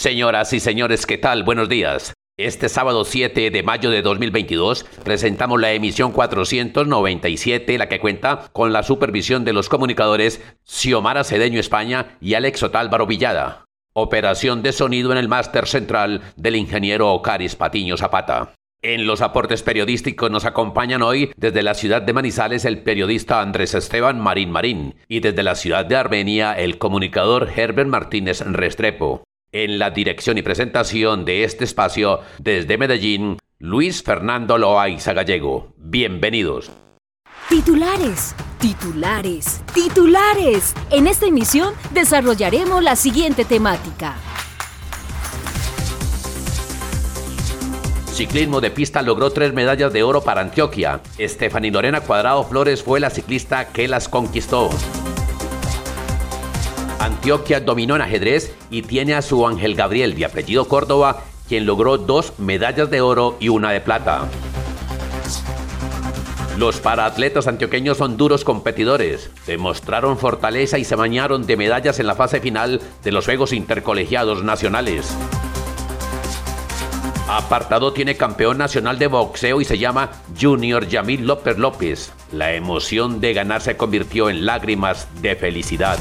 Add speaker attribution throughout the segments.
Speaker 1: Señoras y señores, ¿qué tal? Buenos días. Este sábado 7 de mayo de 2022 presentamos la emisión 497, la que cuenta con la supervisión de los comunicadores Xiomara Cedeño España y Alex Otálvaro Villada. Operación de sonido en el máster central del ingeniero Ocaris Patiño Zapata. En los aportes periodísticos nos acompañan hoy desde la ciudad de Manizales el periodista Andrés Esteban Marín Marín y desde la ciudad de Armenia el comunicador Herbert Martínez Restrepo. En la dirección y presentación de este espacio desde Medellín, Luis Fernando Loaiza Gallego. Bienvenidos.
Speaker 2: Titulares, titulares, titulares. En esta emisión desarrollaremos la siguiente temática.
Speaker 1: Ciclismo de pista logró tres medallas de oro para Antioquia. Estefanía Lorena Cuadrado Flores fue la ciclista que las conquistó. Antioquia dominó en ajedrez y tiene a su Ángel Gabriel de apellido Córdoba, quien logró dos medallas de oro y una de plata. Los paraatletas antioqueños son duros competidores, demostraron fortaleza y se bañaron de medallas en la fase final de los Juegos Intercolegiados Nacionales. Apartado tiene campeón nacional de boxeo y se llama Junior Yamil López López. La emoción de ganar se convirtió en lágrimas de felicidad.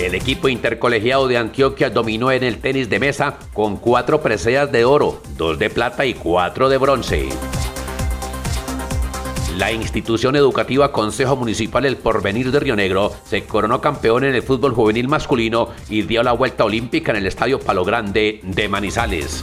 Speaker 1: El equipo intercolegiado de Antioquia dominó en el tenis de mesa con cuatro preseas de oro, dos de plata y cuatro de bronce. La institución educativa Consejo Municipal El Porvenir de Río Negro se coronó campeón en el fútbol juvenil masculino y dio la vuelta olímpica en el Estadio Palo Grande de Manizales.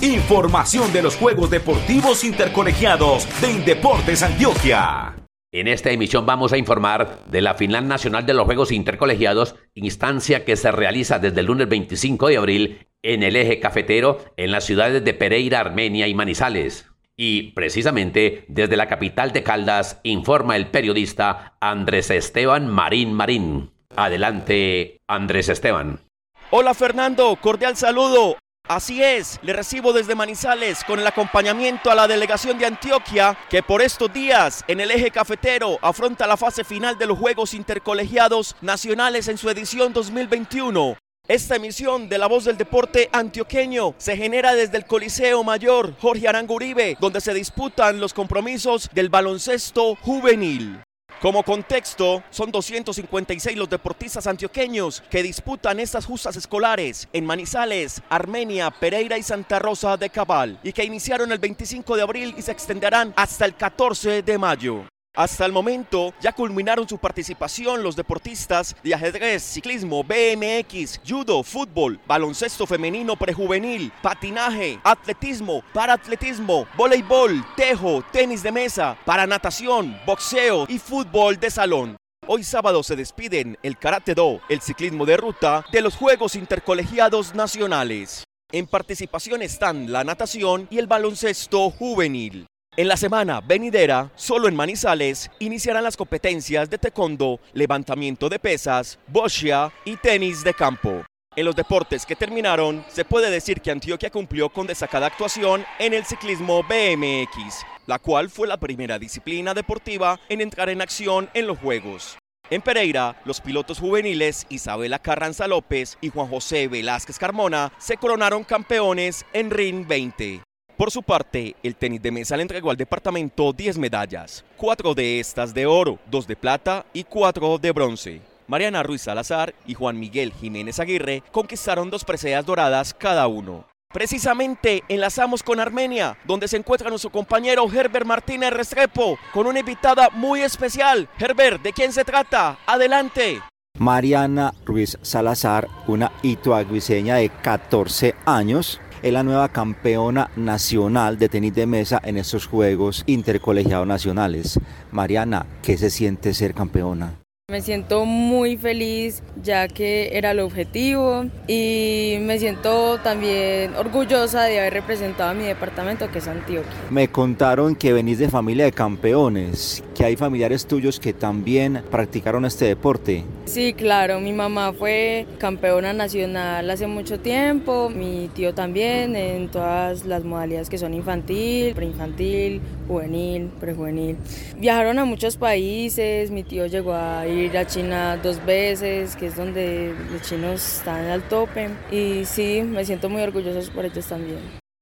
Speaker 3: Información de los Juegos Deportivos Intercolegiados de Indeportes Antioquia.
Speaker 1: En esta emisión vamos a informar de la final nacional de los Juegos Intercolegiados, instancia que se realiza desde el lunes 25 de abril en el eje cafetero en las ciudades de Pereira, Armenia y Manizales. Y precisamente desde la capital de Caldas informa el periodista Andrés Esteban Marín Marín. Adelante, Andrés Esteban.
Speaker 4: Hola Fernando, cordial saludo. Así es, le recibo desde Manizales con el acompañamiento a la delegación de Antioquia que por estos días en el eje cafetero afronta la fase final de los Juegos Intercolegiados Nacionales en su edición 2021. Esta emisión de La Voz del Deporte Antioqueño se genera desde el Coliseo Mayor Jorge Aranguribe, donde se disputan los compromisos del baloncesto juvenil. Como contexto, son 256 los deportistas antioqueños que disputan estas justas escolares en Manizales, Armenia, Pereira y Santa Rosa de Cabal y que iniciaron el 25 de abril y se extenderán hasta el 14 de mayo. Hasta el momento ya culminaron su participación los deportistas de ajedrez, ciclismo, BMX, judo, fútbol, baloncesto femenino prejuvenil, patinaje, atletismo, paratletismo, voleibol, tejo, tenis de mesa, para natación, boxeo y fútbol de salón. Hoy sábado se despiden el karate do, el ciclismo de ruta de los Juegos Intercolegiados Nacionales. En participación están la natación y el baloncesto juvenil. En la semana venidera, solo en Manizales, iniciarán las competencias de taekwondo, levantamiento de pesas, boxia y tenis de campo. En los deportes que terminaron, se puede decir que Antioquia cumplió con destacada actuación en el ciclismo BMX, la cual fue la primera disciplina deportiva en entrar en acción en los Juegos. En Pereira, los pilotos juveniles Isabela Carranza López y Juan José Velázquez Carmona se coronaron campeones en RIN 20. Por su parte, el tenis de mesa le entregó al departamento 10 medallas, cuatro de estas de oro, dos de plata y cuatro de bronce. Mariana Ruiz Salazar y Juan Miguel Jiménez Aguirre conquistaron dos preseas doradas cada uno. Precisamente enlazamos con Armenia, donde se encuentra nuestro compañero Herbert Martínez Restrepo, con una invitada muy especial. Herbert, ¿de quién se trata? Adelante.
Speaker 5: Mariana Ruiz Salazar, una ituaguiseña de 14 años, es la nueva campeona nacional de tenis de mesa en estos Juegos Intercolegiados Nacionales. Mariana, ¿qué se siente ser campeona?
Speaker 6: Me siento muy feliz ya que era el objetivo y me siento también orgullosa de haber representado a mi departamento que es Antioquia.
Speaker 5: Me contaron que venís de familia de campeones, que hay familiares tuyos que también practicaron este deporte.
Speaker 6: Sí, claro, mi mamá fue campeona nacional hace mucho tiempo, mi tío también en todas las modalidades que son infantil, preinfantil, juvenil, prejuvenil. Viajaron a muchos países, mi tío llegó a ir a China dos veces, que es donde los chinos están al tope. Y sí, me siento muy orgulloso por ellos también.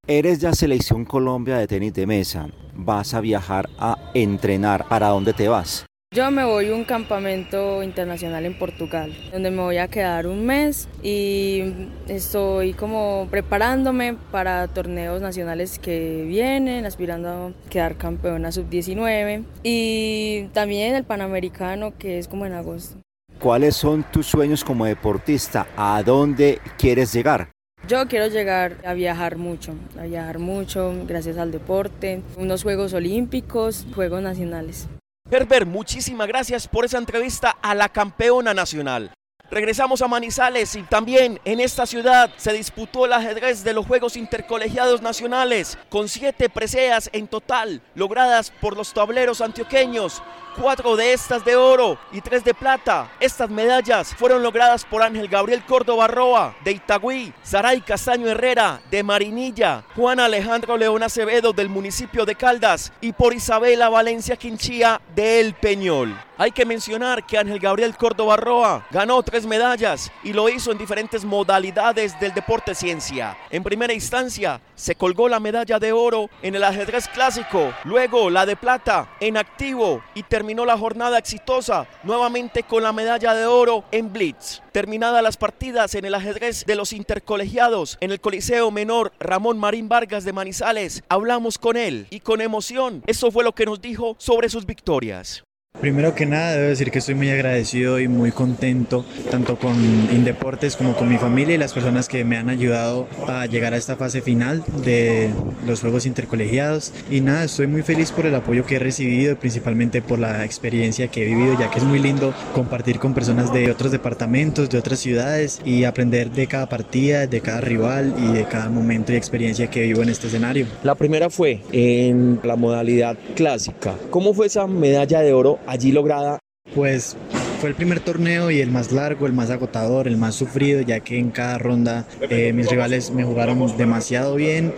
Speaker 5: Eres ya selección Colombia de tenis de mesa. Vas a viajar a entrenar. ¿Para dónde te vas?
Speaker 6: Yo me voy a un campamento internacional en Portugal, donde me voy a quedar un mes y estoy como preparándome para torneos nacionales que vienen, aspirando a quedar campeona sub-19 y también el Panamericano que es como en agosto.
Speaker 5: ¿Cuáles son tus sueños como deportista? ¿A dónde quieres llegar?
Speaker 6: Yo quiero llegar a viajar mucho, a viajar mucho gracias al deporte, unos Juegos Olímpicos, Juegos Nacionales.
Speaker 4: Herbert, muchísimas gracias por esa entrevista a la campeona nacional. Regresamos a Manizales y también en esta ciudad se disputó el ajedrez de los Juegos Intercolegiados Nacionales con siete preseas en total logradas por los tableros antioqueños cuatro de estas de oro y tres de plata. Estas medallas fueron logradas por Ángel Gabriel Córdoba Roa de Itagüí, Saray Castaño Herrera de Marinilla, Juan Alejandro León Acevedo del municipio de Caldas y por Isabela Valencia Quinchía de El Peñol. Hay que mencionar que Ángel Gabriel Córdoba Roa ganó tres medallas y lo hizo en diferentes modalidades del deporte ciencia. En primera instancia, se colgó la medalla de oro en el ajedrez clásico, luego la de plata en activo y terminó la jornada exitosa nuevamente con la medalla de oro en Blitz. Terminadas las partidas en el ajedrez de los intercolegiados en el Coliseo Menor Ramón Marín Vargas de Manizales, hablamos con él y con emoción. Eso fue lo que nos dijo sobre sus victorias.
Speaker 7: Primero que nada, debo decir que estoy muy agradecido y muy contento, tanto con Indeportes como con mi familia y las personas que me han ayudado a llegar a esta fase final de los Juegos Intercolegiados. Y nada, estoy muy feliz por el apoyo que he recibido, principalmente por la experiencia que he vivido, ya que es muy lindo compartir con personas de otros departamentos, de otras ciudades y aprender de cada partida, de cada rival y de cada momento y experiencia que vivo en este escenario.
Speaker 4: La primera fue en la modalidad clásica. ¿Cómo fue esa medalla de oro allí lograda?
Speaker 7: Pues fue el primer torneo y el más largo, el más agotador, el más sufrido, ya que en cada ronda eh, mis rivales me jugaron demasiado bien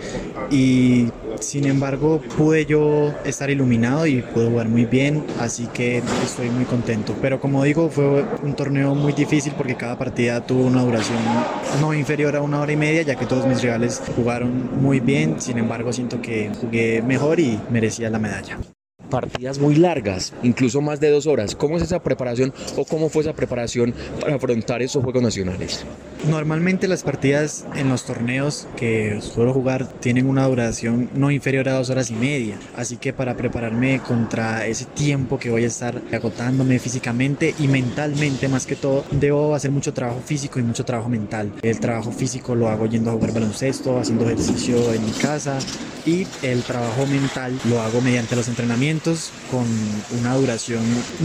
Speaker 7: y sin embargo pude yo estar iluminado y pude jugar muy bien, así que estoy muy contento. Pero como digo, fue un torneo muy difícil porque cada partida tuvo una duración no inferior a una hora y media, ya que todos mis rivales jugaron muy bien, sin embargo siento que jugué mejor y merecía la medalla
Speaker 4: partidas muy largas, incluso más de dos horas. ¿Cómo es esa preparación o cómo fue esa preparación para afrontar esos Juegos Nacionales?
Speaker 7: Normalmente las partidas en los torneos que suelo jugar tienen una duración no inferior a dos horas y media, así que para prepararme contra ese tiempo que voy a estar agotándome físicamente y mentalmente más que todo, debo hacer mucho trabajo físico y mucho trabajo mental. El trabajo físico lo hago yendo a jugar baloncesto, haciendo ejercicio en mi casa y el trabajo mental lo hago mediante los entrenamientos con una duración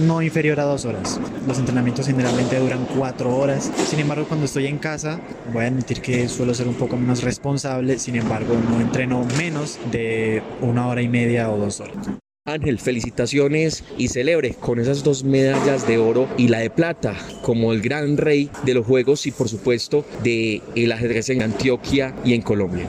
Speaker 7: no inferior a dos horas. Los entrenamientos generalmente duran cuatro horas. Sin embargo, cuando estoy en casa, voy a admitir que suelo ser un poco menos responsable. Sin embargo, no entreno menos de una hora y media o dos horas.
Speaker 4: Ángel, felicitaciones y celebre con esas dos medallas de oro y la de plata como el gran rey de los juegos y por supuesto de el ajedrez en Antioquia y en Colombia.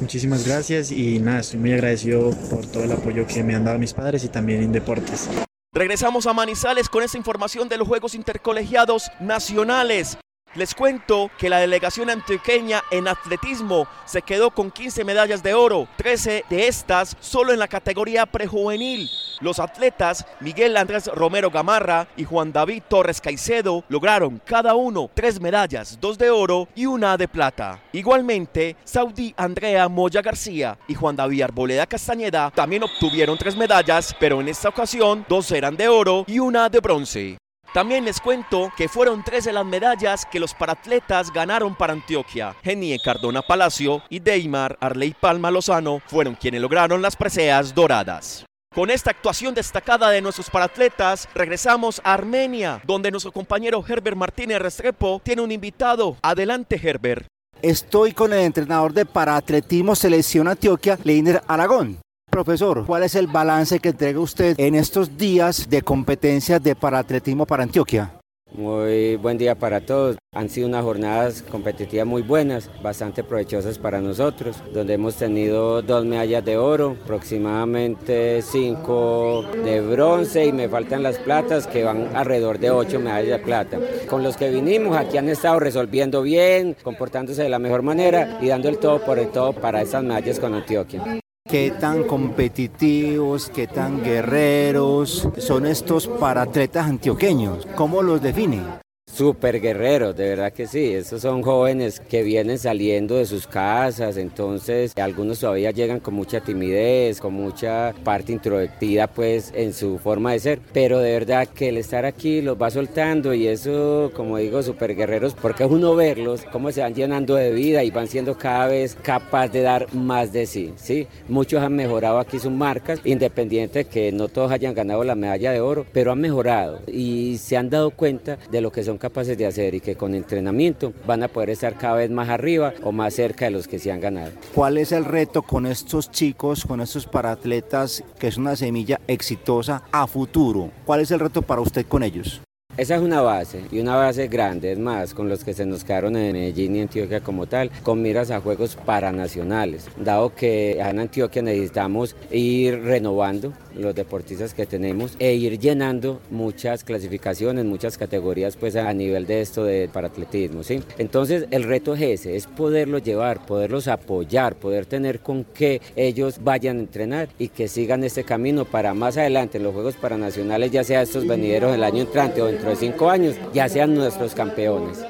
Speaker 7: Muchísimas gracias y nada, estoy muy agradecido por todo el apoyo que me han dado mis padres y también en deportes.
Speaker 4: Regresamos a Manizales con esta información de los Juegos Intercolegiados Nacionales. Les cuento que la delegación antioqueña en atletismo se quedó con 15 medallas de oro, 13 de estas solo en la categoría prejuvenil. Los atletas Miguel Andrés Romero Gamarra y Juan David Torres Caicedo lograron cada uno tres medallas, dos de oro y una de plata. Igualmente, Saudi Andrea Moya García y Juan David Arboleda Castañeda también obtuvieron tres medallas, pero en esta ocasión dos eran de oro y una de bronce. También les cuento que fueron tres de las medallas que los paratletas ganaron para Antioquia. Genie Cardona Palacio y Deimar Arley Palma Lozano fueron quienes lograron las preseas doradas. Con esta actuación destacada de nuestros paratletas, regresamos a Armenia, donde nuestro compañero Herbert Martínez Restrepo tiene un invitado. Adelante, Herbert.
Speaker 5: Estoy con el entrenador de paraatletismo Selección Antioquia, Leiner Aragón. Profesor, ¿cuál es el balance que entrega usted en estos días de competencias de paraatletismo para Antioquia?
Speaker 8: Muy buen día para todos. Han sido unas jornadas competitivas muy buenas, bastante provechosas para nosotros, donde hemos tenido dos medallas de oro, aproximadamente cinco de bronce y me faltan las platas que van alrededor de ocho medallas de plata. Con los que vinimos aquí han estado resolviendo bien, comportándose de la mejor manera y dando el todo por el todo para esas medallas con Antioquia
Speaker 5: qué tan competitivos, qué tan guerreros son estos paratletas antioqueños, cómo los define
Speaker 8: súper guerreros, de verdad que sí. Estos son jóvenes que vienen saliendo de sus casas, entonces algunos todavía llegan con mucha timidez, con mucha parte introvertida pues en su forma de ser, pero de verdad que el estar aquí los va soltando y eso, como digo, súper guerreros, porque es uno verlos, cómo se van llenando de vida y van siendo cada vez capaz de dar más de sí, ¿sí? Muchos han mejorado aquí sus marcas, independiente que no todos hayan ganado la medalla de oro, pero han mejorado y se han dado cuenta de lo que son de hacer y que con entrenamiento van a poder estar cada vez más arriba o más cerca de los que se han ganado.
Speaker 5: ¿Cuál es el reto con estos chicos, con estos paratletas, que es una semilla exitosa a futuro? ¿Cuál es el reto para usted con ellos?
Speaker 8: Esa es una base y una base grande, es más, con los que se nos quedaron en Medellín y Antioquia como tal, con miras a juegos paranacionales, dado que en Antioquia necesitamos ir renovando los deportistas que tenemos e ir llenando muchas clasificaciones, muchas categorías pues a nivel de esto de paratletismo, ¿sí? Entonces el reto es ese, es poderlos llevar, poderlos apoyar, poder tener con que ellos vayan a entrenar y que sigan este camino para más adelante en los Juegos Paranacionales, ya sea estos venideros el año entrante o cinco años, ya sean nuestros campeones.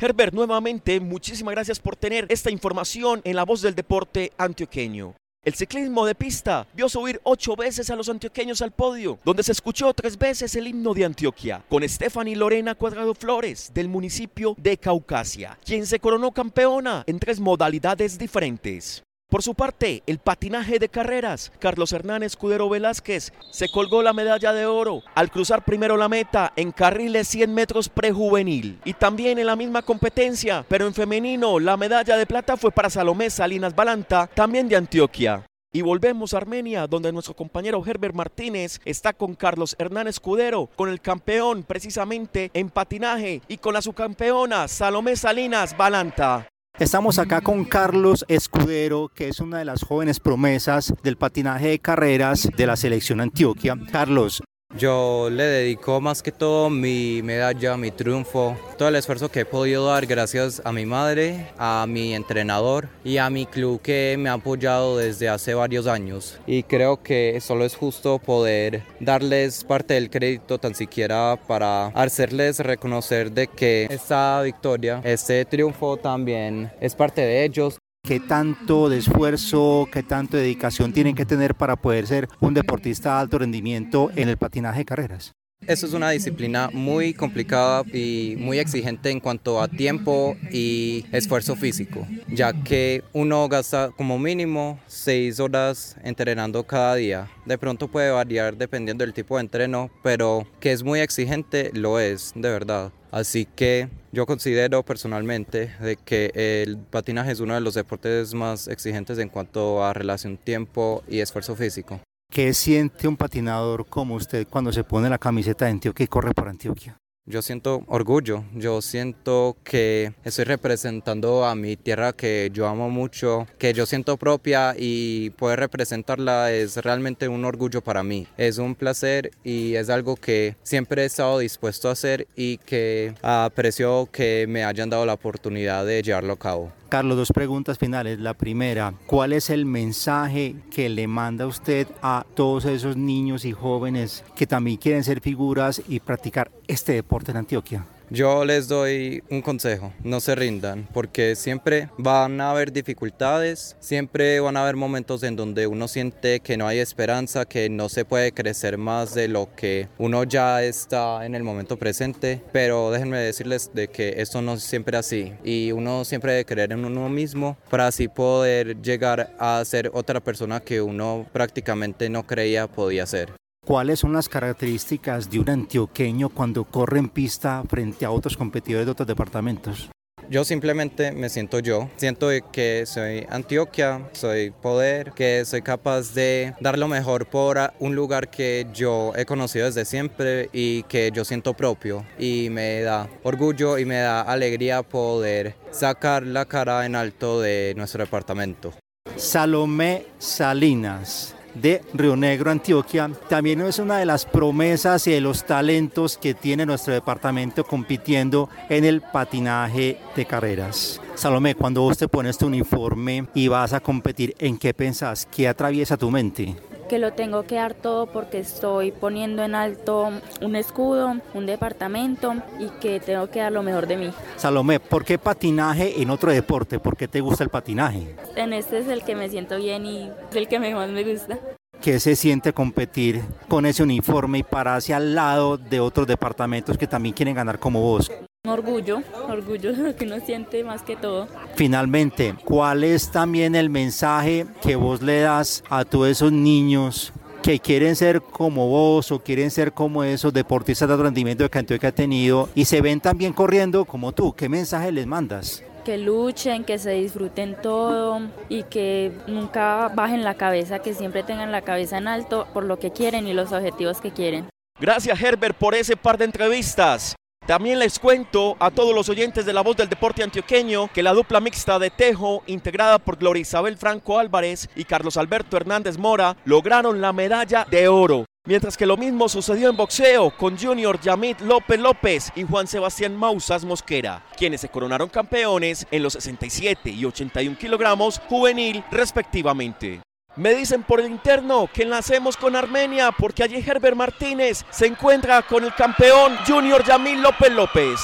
Speaker 4: Herbert, nuevamente, muchísimas gracias por tener esta información en la voz del deporte antioqueño. El ciclismo de pista vio subir ocho veces a los antioqueños al podio, donde se escuchó tres veces el himno de Antioquia, con Stephanie Lorena Cuadrado Flores, del municipio de Caucasia, quien se coronó campeona en tres modalidades diferentes. Por su parte, el patinaje de carreras, Carlos Hernán Escudero Velázquez se colgó la medalla de oro al cruzar primero la meta en carriles 100 metros prejuvenil. Y también en la misma competencia, pero en femenino, la medalla de plata fue para Salomé Salinas Balanta, también de Antioquia. Y volvemos a Armenia, donde nuestro compañero Herbert Martínez está con Carlos Hernán Escudero, con el campeón precisamente en patinaje y con la subcampeona Salomé Salinas Balanta.
Speaker 5: Estamos acá con Carlos Escudero, que es una de las jóvenes promesas del patinaje de carreras de la selección Antioquia. Carlos,
Speaker 9: yo le dedico más que todo mi medalla, mi triunfo, todo el esfuerzo que he podido dar gracias a mi madre, a mi entrenador y a mi club que me ha apoyado desde hace varios años. Y creo que solo es justo poder darles parte del crédito tan siquiera para hacerles reconocer de que esta victoria, este triunfo también es parte de ellos
Speaker 5: qué tanto de esfuerzo, qué tanto de dedicación tienen que tener para poder ser un deportista de alto rendimiento en el patinaje de carreras.
Speaker 9: Eso es una disciplina muy complicada y muy exigente en cuanto a tiempo y esfuerzo físico, ya que uno gasta como mínimo seis horas entrenando cada día. De pronto puede variar dependiendo del tipo de entreno, pero que es muy exigente lo es, de verdad. Así que yo considero personalmente de que el patinaje es uno de los deportes más exigentes en cuanto a relación tiempo y esfuerzo físico.
Speaker 5: ¿Qué siente un patinador como usted cuando se pone la camiseta de Antioquia y corre por Antioquia?
Speaker 9: Yo siento orgullo, yo siento que estoy representando a mi tierra que yo amo mucho, que yo siento propia y poder representarla es realmente un orgullo para mí. Es un placer y es algo que siempre he estado dispuesto a hacer y que aprecio que me hayan dado la oportunidad de llevarlo a cabo.
Speaker 5: Carlos, dos preguntas finales. La primera, ¿cuál es el mensaje que le manda usted a todos esos niños y jóvenes que también quieren ser figuras y practicar este deporte en Antioquia?
Speaker 9: Yo les doy un consejo, no se rindan, porque siempre van a haber dificultades, siempre van a haber momentos en donde uno siente que no hay esperanza, que no se puede crecer más de lo que uno ya está en el momento presente, pero déjenme decirles de que esto no es siempre así y uno siempre debe creer en uno mismo para así poder llegar a ser otra persona que uno prácticamente no creía podía ser.
Speaker 5: ¿Cuáles son las características de un antioqueño cuando corre en pista frente a otros competidores de otros departamentos?
Speaker 9: Yo simplemente me siento yo, siento que soy Antioquia, soy poder, que soy capaz de dar lo mejor por un lugar que yo he conocido desde siempre y que yo siento propio y me da orgullo y me da alegría poder sacar la cara en alto de nuestro departamento.
Speaker 5: Salomé Salinas de Río Negro, Antioquia, también es una de las promesas y de los talentos que tiene nuestro departamento compitiendo en el patinaje de carreras. Salomé, cuando vos te pones tu uniforme y vas a competir, ¿en qué pensás? ¿Qué atraviesa tu mente?
Speaker 10: Que lo tengo que dar todo porque estoy poniendo en alto un escudo, un departamento y que tengo que dar lo mejor de mí.
Speaker 5: Salomé, ¿por qué patinaje en otro deporte? ¿Por qué te gusta el patinaje?
Speaker 10: En este es el que me siento bien y es el que más me gusta.
Speaker 5: ¿Qué se siente competir con ese uniforme y pararse al lado de otros departamentos que también quieren ganar como vos?
Speaker 10: Orgullo, orgullo lo que uno siente más que todo.
Speaker 5: Finalmente, ¿cuál es también el mensaje que vos le das a todos esos niños que quieren ser como vos o quieren ser como esos deportistas de rendimiento que Antioquia ha tenido y se ven también corriendo como tú? ¿Qué mensaje les mandas?
Speaker 10: que luchen, que se disfruten todo y que nunca bajen la cabeza, que siempre tengan la cabeza en alto por lo que quieren y los objetivos que quieren.
Speaker 4: Gracias Herbert por ese par de entrevistas. También les cuento a todos los oyentes de La Voz del Deporte Antioqueño que la dupla mixta de Tejo, integrada por Gloria Isabel Franco Álvarez y Carlos Alberto Hernández Mora, lograron la medalla de oro. Mientras que lo mismo sucedió en boxeo con Junior Yamit López López y Juan Sebastián Mausas Mosquera, quienes se coronaron campeones en los 67 y 81 kilogramos juvenil respectivamente. Me dicen por el interno que enlacemos con Armenia porque allí Herbert Martínez se encuentra con el campeón Junior Yamil López López.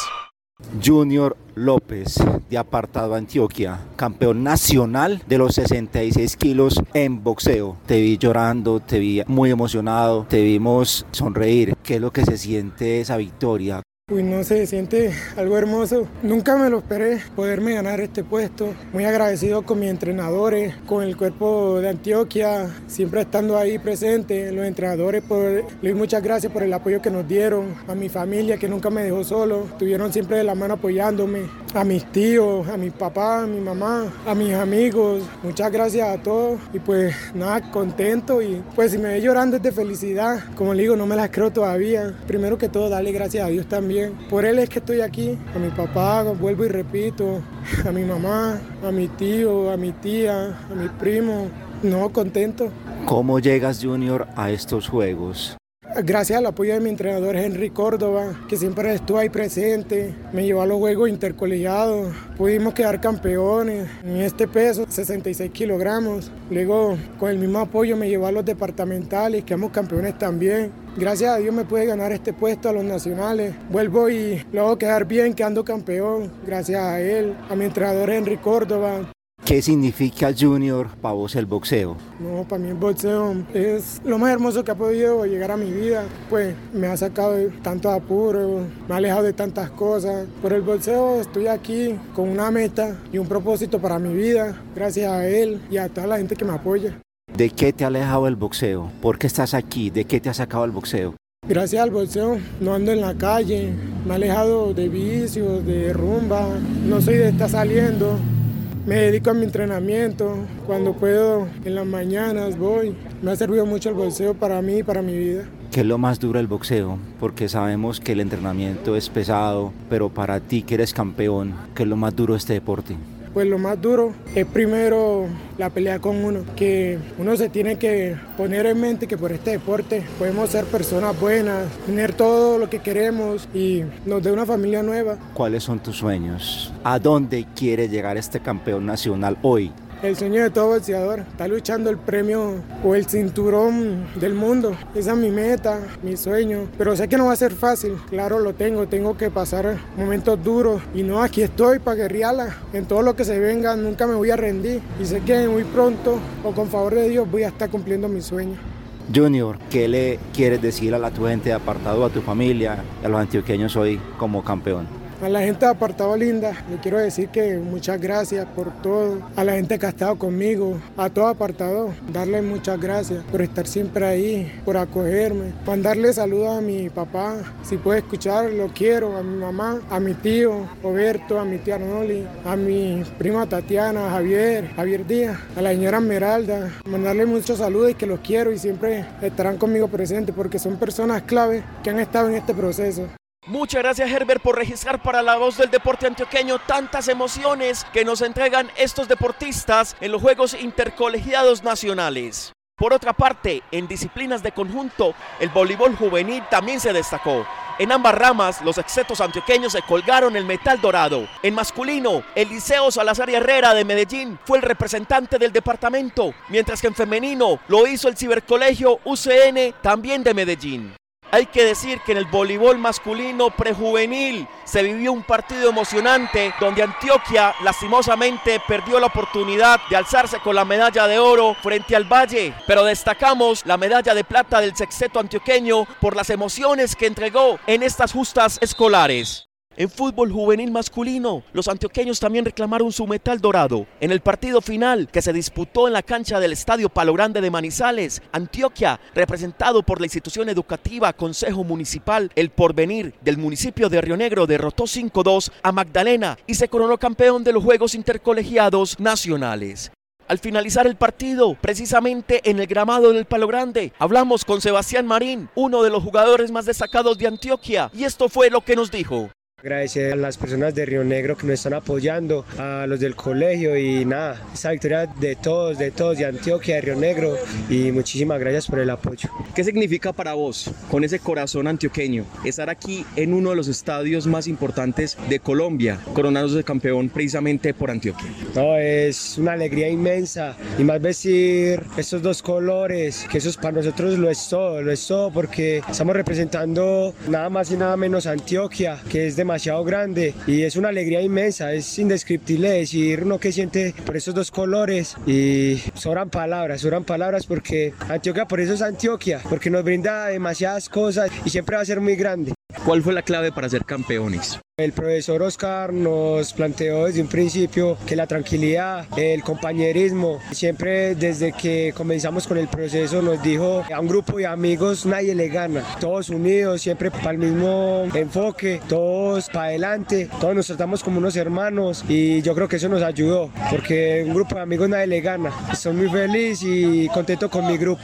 Speaker 5: Junior López de Apartado Antioquia, campeón nacional de los 66 kilos en boxeo. Te vi llorando, te vi muy emocionado, te vimos sonreír. ¿Qué es lo que se siente esa victoria?
Speaker 11: Uy, no sé, siente algo hermoso. Nunca me lo esperé poderme ganar este puesto. Muy agradecido con mis entrenadores, con el cuerpo de Antioquia, siempre estando ahí presente. Los entrenadores, por, les muchas gracias por el apoyo que nos dieron. A mi familia que nunca me dejó solo, estuvieron siempre de la mano apoyándome. A mis tíos, a mi papá, a mi mamá, a mis amigos. Muchas gracias a todos. Y pues nada, contento. Y pues si me ve llorando es de felicidad. Como le digo, no me las creo todavía. Primero que todo, darle gracias a Dios también por él es que estoy aquí, a mi papá, vuelvo y repito, a mi mamá, a mi tío, a mi tía, a mi primo. No, contento.
Speaker 5: ¿Cómo llegas, Junior, a estos juegos?
Speaker 11: Gracias al apoyo de mi entrenador Henry Córdoba, que siempre estuvo ahí presente, me llevó a los juegos intercolegiados, pudimos quedar campeones en este peso, 66 kilogramos. Luego, con el mismo apoyo, me llevó a los departamentales, quedamos campeones también. Gracias a Dios me pude ganar este puesto a los nacionales. Vuelvo y luego quedar bien, quedando campeón, gracias a él, a mi entrenador Henry Córdoba,
Speaker 5: ¿Qué significa Junior para vos el boxeo?
Speaker 11: No, para mí el boxeo es lo más hermoso que ha podido llegar a mi vida. Pues me ha sacado de tantos apuros, me ha alejado de tantas cosas. Por el boxeo estoy aquí con una meta y un propósito para mi vida, gracias a él y a toda la gente que me apoya.
Speaker 5: ¿De qué te ha alejado el boxeo? ¿Por qué estás aquí? ¿De qué te ha sacado el boxeo?
Speaker 11: Gracias al boxeo no ando en la calle, me ha alejado de vicios, de rumba, no soy de estar saliendo, me dedico a mi entrenamiento, cuando puedo en las mañanas voy. Me ha servido mucho el boxeo para mí y para mi vida.
Speaker 5: ¿Qué es lo más duro del boxeo? Porque sabemos que el entrenamiento es pesado, pero para ti que eres campeón, ¿qué es lo más duro de este deporte?
Speaker 11: Pues lo más duro es primero la pelea con uno, que uno se tiene que poner en mente que por este deporte podemos ser personas buenas, tener todo lo que queremos y nos dé una familia nueva.
Speaker 5: ¿Cuáles son tus sueños? ¿A dónde quiere llegar este campeón nacional hoy?
Speaker 11: El sueño de todo boxeador, está luchando el premio o el cinturón del mundo. Esa es mi meta, mi sueño, pero sé que no va a ser fácil, claro lo tengo, tengo que pasar momentos duros. Y no, aquí estoy para guerrearla, en todo lo que se venga nunca me voy a rendir. Y sé que muy pronto o con favor de Dios voy a estar cumpliendo mi sueño.
Speaker 5: Junior, ¿qué le quieres decir a la tu gente de apartado, a tu familia, a los antioqueños hoy como campeón?
Speaker 11: A la gente de Apartado Linda, le quiero decir que muchas gracias por todo. A la gente que ha estado conmigo, a todo Apartado, darle muchas gracias por estar siempre ahí, por acogerme. Mandarle saludos a mi papá, si puede escuchar, lo quiero, a mi mamá, a mi tío Roberto, a mi tía Arnoli, a mi prima Tatiana, Javier, Javier Díaz, a la señora Esmeralda. Mandarle muchos saludos y que los quiero y siempre estarán conmigo presentes porque son personas clave que han estado en este proceso.
Speaker 4: Muchas gracias Herbert por registrar para la voz del deporte antioqueño tantas emociones que nos entregan estos deportistas en los Juegos Intercolegiados Nacionales. Por otra parte, en disciplinas de conjunto, el voleibol juvenil también se destacó. En ambas ramas, los excetos antioqueños se colgaron el metal dorado. En masculino, el Liceo Salazar Herrera de Medellín fue el representante del departamento, mientras que en femenino lo hizo el Cibercolegio UCN también de Medellín. Hay que decir que en el voleibol masculino prejuvenil se vivió un partido emocionante donde Antioquia lastimosamente perdió la oportunidad de alzarse con la medalla de oro frente al Valle, pero destacamos la medalla de plata del sexteto antioqueño por las emociones que entregó en estas justas escolares. En fútbol juvenil masculino, los antioqueños también reclamaron su metal dorado. En el partido final que se disputó en la cancha del Estadio Palo Grande de Manizales, Antioquia, representado por la institución educativa Consejo Municipal El Porvenir del municipio de Río Negro, derrotó 5-2 a Magdalena y se coronó campeón de los Juegos Intercolegiados Nacionales. Al finalizar el partido, precisamente en el gramado del Palo Grande, hablamos con Sebastián Marín, uno de los jugadores más destacados de Antioquia, y esto fue lo que nos dijo.
Speaker 12: Agradecer a las personas de Río Negro que nos están apoyando, a los del colegio y nada, esa victoria de todos, de todos, de Antioquia, de Río Negro y muchísimas gracias por el apoyo.
Speaker 4: ¿Qué significa para vos, con ese corazón antioqueño, estar aquí en uno de los estadios más importantes de Colombia, coronándose campeón precisamente por Antioquia?
Speaker 12: No, es una alegría inmensa y más vestir estos dos colores, que eso para nosotros lo es todo, lo es todo porque estamos representando nada más y nada menos Antioquia, que es demasiado demasiado grande y es una alegría inmensa, es indescriptible decir uno que siente por esos dos colores y sobran palabras, sobran palabras porque Antioquia por eso es Antioquia, porque nos brinda demasiadas cosas y siempre va a ser muy grande.
Speaker 4: ¿Cuál fue la clave para ser campeones?
Speaker 12: El profesor Oscar nos planteó desde un principio que la tranquilidad, el compañerismo, siempre desde que comenzamos con el proceso nos dijo a un grupo de amigos nadie le gana, todos unidos, siempre para el mismo enfoque, todos para adelante, todos nos tratamos como unos hermanos y yo creo que eso nos ayudó, porque un grupo de amigos nadie le gana. Estoy muy feliz y contento con mi grupo.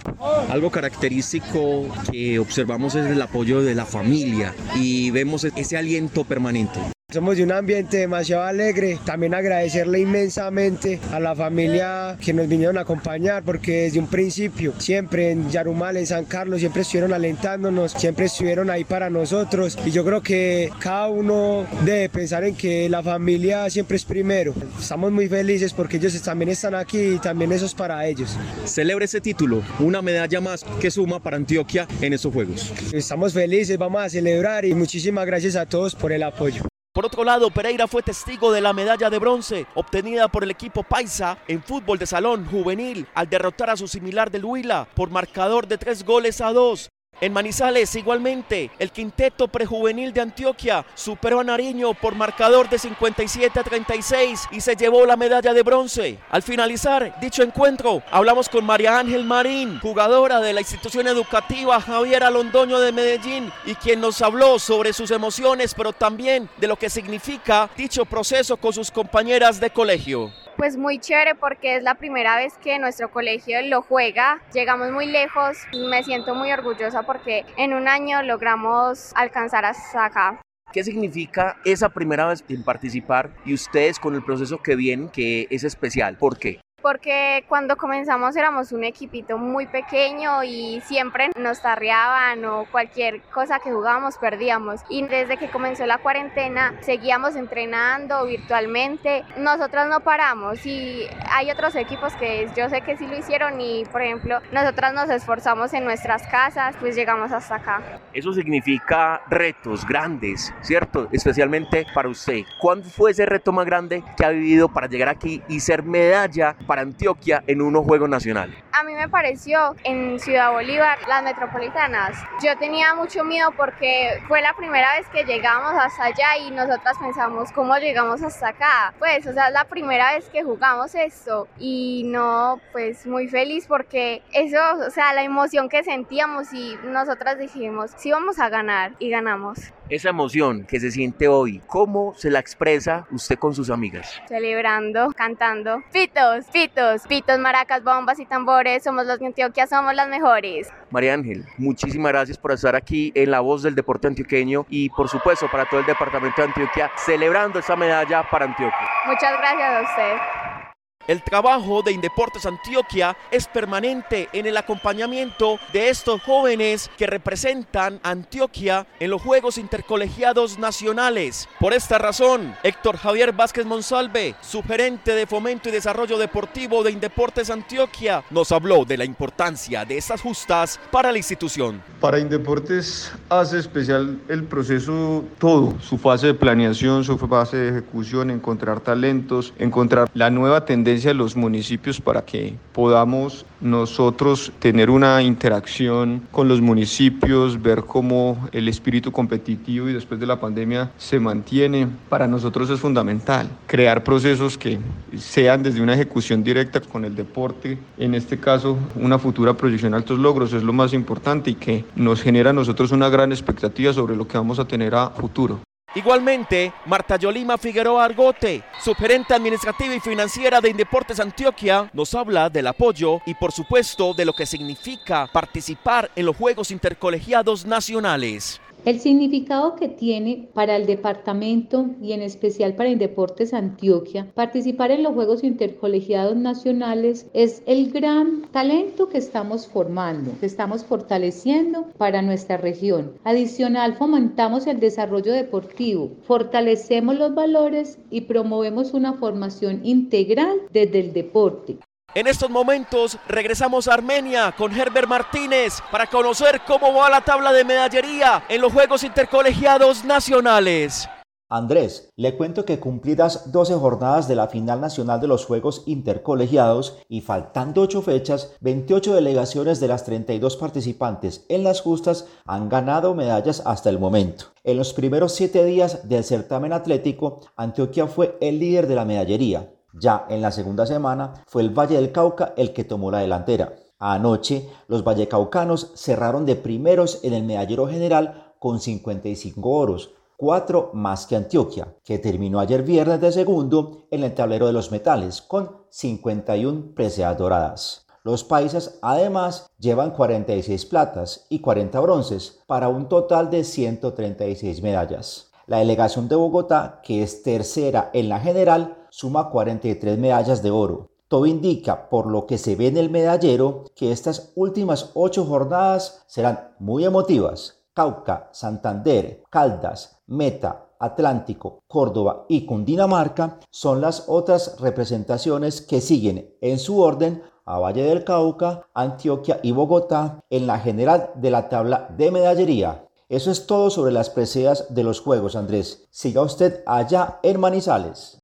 Speaker 4: Algo característico que observamos es el apoyo de la familia y vemos ese aliento permanente. 2020.
Speaker 12: Somos de un ambiente demasiado alegre. También agradecerle inmensamente a la familia que nos vinieron a acompañar porque desde un principio, siempre en Yarumal, en San Carlos, siempre estuvieron alentándonos, siempre estuvieron ahí para nosotros. Y yo creo que cada uno debe pensar en que la familia siempre es primero. Estamos muy felices porque ellos también están aquí y también eso es para ellos.
Speaker 4: Celebre ese título, una medalla más que suma para Antioquia en estos Juegos.
Speaker 12: Estamos felices, vamos a celebrar y muchísimas gracias a todos por el apoyo.
Speaker 4: Por otro lado, Pereira fue testigo de la medalla de bronce obtenida por el equipo Paisa en fútbol de salón juvenil al derrotar a su similar del Huila por marcador de tres goles a dos. En Manizales, igualmente, el quinteto prejuvenil de Antioquia superó a Nariño por marcador de 57 a 36 y se llevó la medalla de bronce. Al finalizar dicho encuentro, hablamos con María Ángel Marín, jugadora de la institución educativa Javier Alondoño de Medellín, y quien nos habló sobre sus emociones, pero también de lo que significa dicho proceso con sus compañeras de colegio
Speaker 13: pues muy chévere porque es la primera vez que nuestro colegio lo juega. Llegamos muy lejos, me siento muy orgullosa porque en un año logramos alcanzar hasta acá.
Speaker 4: ¿Qué significa esa primera vez en participar y ustedes con el proceso que vienen, que es especial? ¿Por qué?
Speaker 13: Porque cuando comenzamos éramos un equipito muy pequeño y siempre nos tarreaban o cualquier cosa que jugábamos perdíamos. Y desde que comenzó la cuarentena seguíamos entrenando virtualmente. Nosotros no paramos y hay otros equipos que yo sé que sí lo hicieron y por ejemplo nosotras nos esforzamos en nuestras casas, pues llegamos hasta acá.
Speaker 4: Eso significa retos grandes, ¿cierto? Especialmente para usted. ¿Cuál fue ese reto más grande que ha vivido para llegar aquí y ser medalla para Antioquia en unos Juegos Nacionales?
Speaker 13: A mí me pareció en Ciudad Bolívar, las metropolitanas. Yo tenía mucho miedo porque fue la primera vez que llegamos hasta allá y nosotras pensamos cómo llegamos hasta acá. Pues, o sea, es la primera vez que jugamos esto y no, pues muy feliz porque eso, o sea, la emoción que sentíamos y nosotras dijimos, sí vamos a ganar y ganamos.
Speaker 4: Esa emoción que se siente hoy, ¿cómo se la expresa usted con sus amigas?
Speaker 13: Celebrando, cantando. Pitos, pitos, pitos, maracas, bombas y tambores. Somos los de Antioquia, somos las mejores.
Speaker 4: María Ángel, muchísimas gracias por estar aquí en La Voz del Deporte Antioqueño y por supuesto para todo el departamento de Antioquia celebrando esta medalla para Antioquia.
Speaker 13: Muchas gracias a usted.
Speaker 4: El trabajo de Indeportes Antioquia es permanente en el acompañamiento de estos jóvenes que representan Antioquia en los Juegos Intercolegiados Nacionales. Por esta razón, Héctor Javier Vázquez Monsalve, gerente de Fomento y Desarrollo Deportivo de Indeportes Antioquia, nos habló de la importancia de estas justas para la institución.
Speaker 14: Para Indeportes hace especial el proceso todo, su fase de planeación, su fase de ejecución, encontrar talentos, encontrar la nueva tendencia de los municipios para que podamos nosotros tener una interacción con los municipios, ver cómo el espíritu competitivo y después de la pandemia se mantiene. Para nosotros es fundamental crear procesos que sean desde una ejecución directa con el deporte, en este caso una futura proyección a altos logros es lo más importante y que nos genera nosotros una gran expectativa sobre lo que vamos a tener a futuro.
Speaker 4: Igualmente, Marta Yolima Figueroa Argote, subgerente administrativa y financiera de Indeportes Antioquia, nos habla del apoyo y por supuesto de lo que significa participar en los Juegos Intercolegiados Nacionales.
Speaker 15: El significado que tiene para el departamento y en especial para Indeportes Antioquia participar en los Juegos Intercolegiados Nacionales es el gran talento que estamos formando, que estamos fortaleciendo para nuestra región. Adicional, fomentamos el desarrollo deportivo, fortalecemos los valores y promovemos una formación integral desde el deporte.
Speaker 4: En estos momentos regresamos a Armenia con Herbert Martínez para conocer cómo va la tabla de medallería en los Juegos Intercolegiados Nacionales.
Speaker 16: Andrés, le cuento que cumplidas 12 jornadas de la final nacional de los Juegos Intercolegiados y faltando 8 fechas, 28 delegaciones de las 32 participantes en las justas han ganado medallas hasta el momento. En los primeros 7 días del certamen atlético, Antioquia fue el líder de la medallería, ya en la segunda semana fue el Valle del Cauca el que tomó la delantera. Anoche los vallecaucanos cerraron de primeros en el medallero general con 55 oros, 4 más que Antioquia, que terminó ayer viernes de segundo en el tablero de los metales con 51 preseas doradas. Los paisas además llevan 46 platas y 40 bronces para un total de 136 medallas. La delegación de Bogotá, que es tercera en la general, suma 43 medallas de oro. Todo indica, por lo que se ve en el medallero, que estas últimas ocho jornadas serán muy emotivas. Cauca, Santander, Caldas, Meta, Atlántico, Córdoba y Cundinamarca son las otras representaciones que siguen en su orden a Valle del Cauca, Antioquia y Bogotá en la general de la tabla de medallería. Eso es todo sobre las preseas de los Juegos, Andrés. Siga usted allá en Manizales.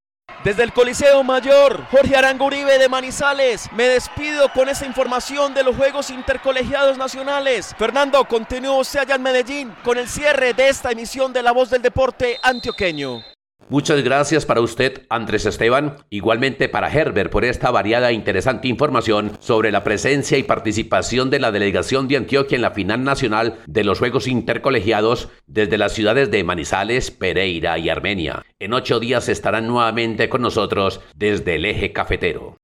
Speaker 4: Desde el Coliseo Mayor, Jorge Aranguribe de Manizales, me despido con esta información de los Juegos Intercolegiados Nacionales. Fernando, continúa usted allá en Medellín con el cierre de esta emisión de La Voz del Deporte Antioqueño.
Speaker 1: Muchas gracias para usted, Andrés Esteban, igualmente para Herbert por esta variada e interesante información sobre la presencia y participación de la delegación de Antioquia en la final nacional de los Juegos Intercolegiados desde las ciudades de Manizales, Pereira y Armenia. En ocho días estarán nuevamente con nosotros desde el eje cafetero.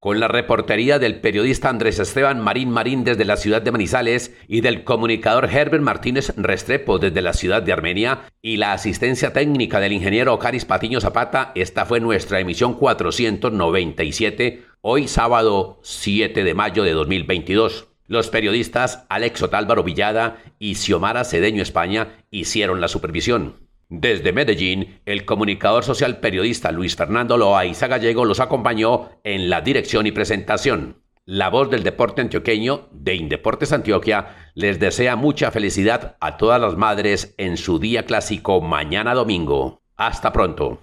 Speaker 1: Con la reportería del periodista Andrés Esteban Marín Marín desde la ciudad de Manizales y del comunicador Herbert Martínez Restrepo desde la ciudad de Armenia y la asistencia técnica del ingeniero Ocaris Patiño Zapata, esta fue nuestra emisión 497, hoy sábado 7 de mayo de 2022. Los periodistas Alex Otálvaro Villada y Xiomara Cedeño España hicieron la supervisión. Desde Medellín, el comunicador social periodista Luis Fernando Loaiza Gallego los acompañó en la dirección y presentación. La voz del deporte antioqueño de Indeportes Antioquia les desea mucha felicidad a todas las madres en su día clásico mañana domingo. Hasta pronto.